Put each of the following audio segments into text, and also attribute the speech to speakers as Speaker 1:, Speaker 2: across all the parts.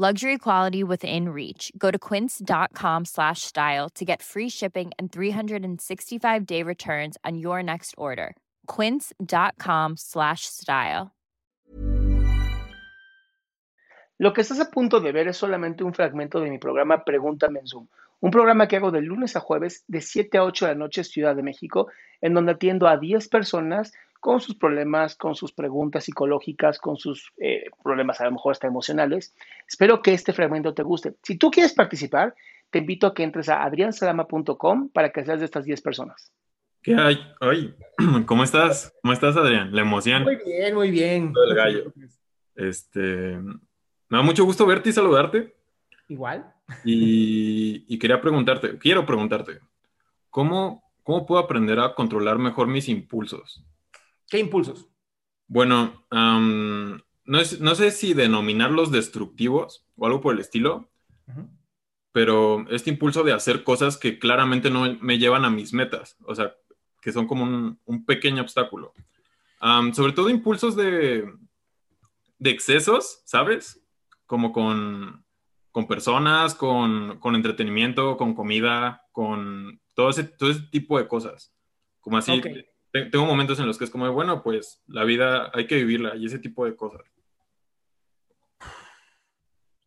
Speaker 1: Luxury quality within reach. Go to quince.com slash style to get free shipping and 365 day returns on your next order. Quince.com slash style.
Speaker 2: Lo que estás a punto de ver es solamente un fragmento de mi programa Pregúntame en Zoom, un programa que hago de lunes a jueves de 7 a 8 de la noche Ciudad de México, en donde atiendo a 10 personas con sus problemas, con sus preguntas psicológicas, con sus eh, problemas a lo mejor hasta emocionales. Espero que este fragmento te guste. Si tú quieres participar, te invito a que entres a adriansalama.com para que seas de estas 10 personas.
Speaker 3: ¿Qué hay? Ay, ¿cómo estás? ¿Cómo estás, Adrián? La emoción.
Speaker 4: Muy bien, muy bien.
Speaker 3: Todo el gallo. Este, me da mucho gusto verte y saludarte.
Speaker 4: Igual.
Speaker 3: Y, y quería preguntarte, quiero preguntarte, ¿cómo, ¿cómo puedo aprender a controlar mejor mis impulsos?
Speaker 4: ¿Qué impulsos?
Speaker 3: Bueno, no, es- no sé si denominarlos destructivos o algo por el estilo, pero este impulso de hacer cosas que claramente no me llevan a mis metas, o sea, que son como un, un pequeño obstáculo. Sobre todo impulsos de, de excesos, ¿sabes? Como con, con personas, con, con entretenimiento, con comida, con todo ese, todo ese tipo de cosas. Como así. Te- tengo momentos en los que es como, bueno, pues la vida hay que vivirla y ese tipo de cosas.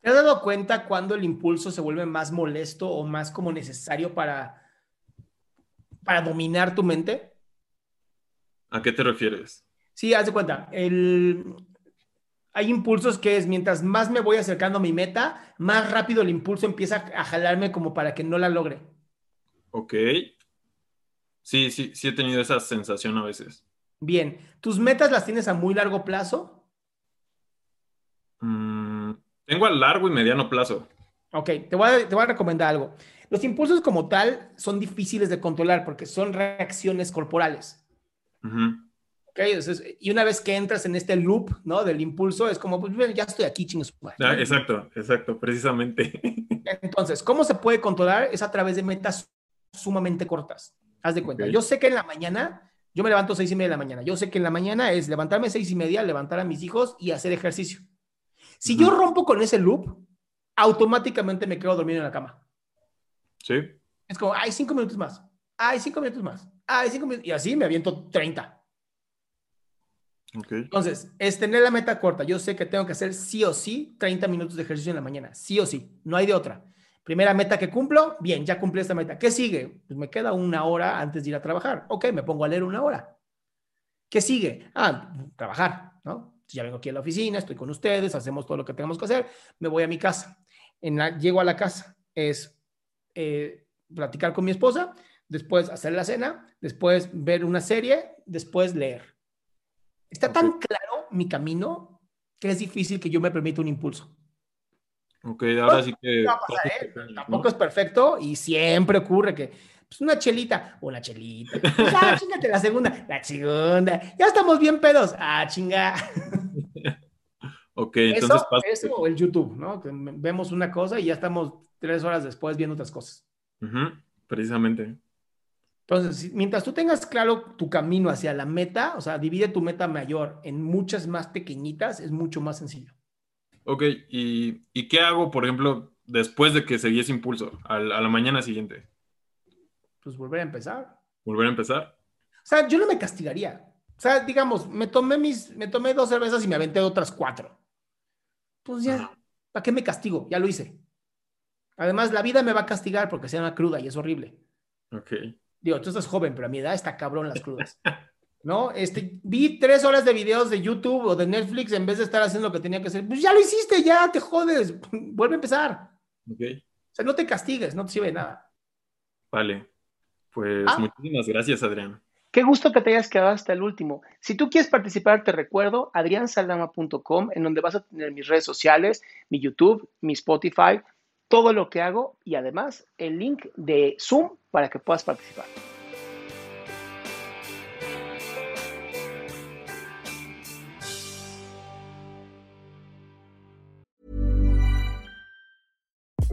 Speaker 4: ¿Te has dado cuenta cuando el impulso se vuelve más molesto o más como necesario para, para dominar tu mente?
Speaker 3: ¿A qué te refieres?
Speaker 4: Sí, haz de cuenta. El... Hay impulsos que es mientras más me voy acercando a mi meta, más rápido el impulso empieza a jalarme como para que no la logre.
Speaker 3: Ok. Sí, sí, sí he tenido esa sensación a veces.
Speaker 4: Bien, ¿tus metas las tienes a muy largo plazo?
Speaker 3: Mm, tengo a largo y mediano plazo.
Speaker 4: Ok, te voy, a, te voy a recomendar algo. Los impulsos como tal son difíciles de controlar porque son reacciones corporales.
Speaker 3: Ujú.
Speaker 4: Ok, Entonces, y una vez que entras en este loop, ¿no? Del impulso, es como, pues ya estoy aquí, chingos.
Speaker 3: Ah, exacto, exacto, precisamente.
Speaker 4: Entonces, ¿cómo se puede controlar? Es a través de metas sumamente cortas. Haz de cuenta.
Speaker 3: Ok.
Speaker 4: Yo sé que en la mañana, yo me levanto seis y media de la mañana. Yo sé que en la mañana es levantarme seis y media, levantar a mis hijos y hacer ejercicio. Si yo
Speaker 3: Ujú.
Speaker 4: rompo con ese loop, automáticamente me quedo dormido en la cama.
Speaker 3: Sí,
Speaker 4: Es como, hay cinco minutos más. Hay cinco minutos más. Hay cinco minutos. Y así me aviento 30.
Speaker 3: ok.
Speaker 4: Entonces, es tener la meta corta. Yo sé que tengo que hacer sí o sí 30 minutos de ejercicio en la mañana. Sí o sí. No hay de otra. Primera meta que cumplo, bien, ya cumplí esta meta. ¿Qué sigue? Pues me queda una hora antes de ir a trabajar. Ok, me pongo a leer una hora. ¿Qué sigue? Ah, trabajar, ¿no? Ya vengo aquí a la oficina, estoy con ustedes, hacemos todo lo que tenemos que hacer, me voy a mi casa. En la- llego a la casa, es eh, platicar con mi esposa, después hacer la cena, después ver una serie, después leer. Está tan claro mi camino que es difícil que yo me permita un impulso.
Speaker 3: Ok, ahora sí que...
Speaker 4: No va a pasar, ¿eh? Tampoco es perfecto y siempre ocurre que pues una chelita, una chelita. Pues, ah, chingate la segunda, la segunda. Ya estamos bien pedos. Ah, chinga.
Speaker 3: Ok, entonces
Speaker 4: Eso,
Speaker 3: pasa-
Speaker 4: eso o el YouTube, ¿no? Que vemos una cosa y ya estamos tres horas después viendo otras cosas.
Speaker 3: Ujú, precisamente.
Speaker 4: Entonces, mientras tú tengas claro tu camino hacia la meta, o sea, divide tu meta mayor en muchas más pequeñitas, es mucho más sencillo.
Speaker 3: Ok, ¿y, y qué hago, por ejemplo, después de que seguí ese impulso, al- a la mañana siguiente?
Speaker 4: pues volver a empezar.
Speaker 3: Volver a empezar.
Speaker 4: O sea, yo no me castigaría. O sea, digamos, me tomé mis, me tomé dos cervezas y me aventé otras cuatro. Pues ya, ¿para qué me castigo? Ya lo hice. Además, la vida me va a castigar porque sea una cruda y es horrible.
Speaker 3: Ok.
Speaker 4: Digo, tú estás joven, pero a mi edad está cabrón las crudas. ¿No? Este, vi tres horas de videos de YouTube o de Netflix en vez de estar haciendo lo que tenía que hacer. Pues ya lo hiciste, ya te jodes. Vuelve a empezar. O sea, no te castigues, no te sirve de nada.
Speaker 3: Vale. Pues
Speaker 2: Ah.
Speaker 3: muchísimas gracias, Adrián.
Speaker 2: Qué gusto que te hayas quedado hasta el último. Si tú quieres participar, te recuerdo adriansaldama.com, en donde vas a tener mis redes sociales, mi YouTube, mi Spotify, todo lo que hago y además el link de Zoom para que puedas participar.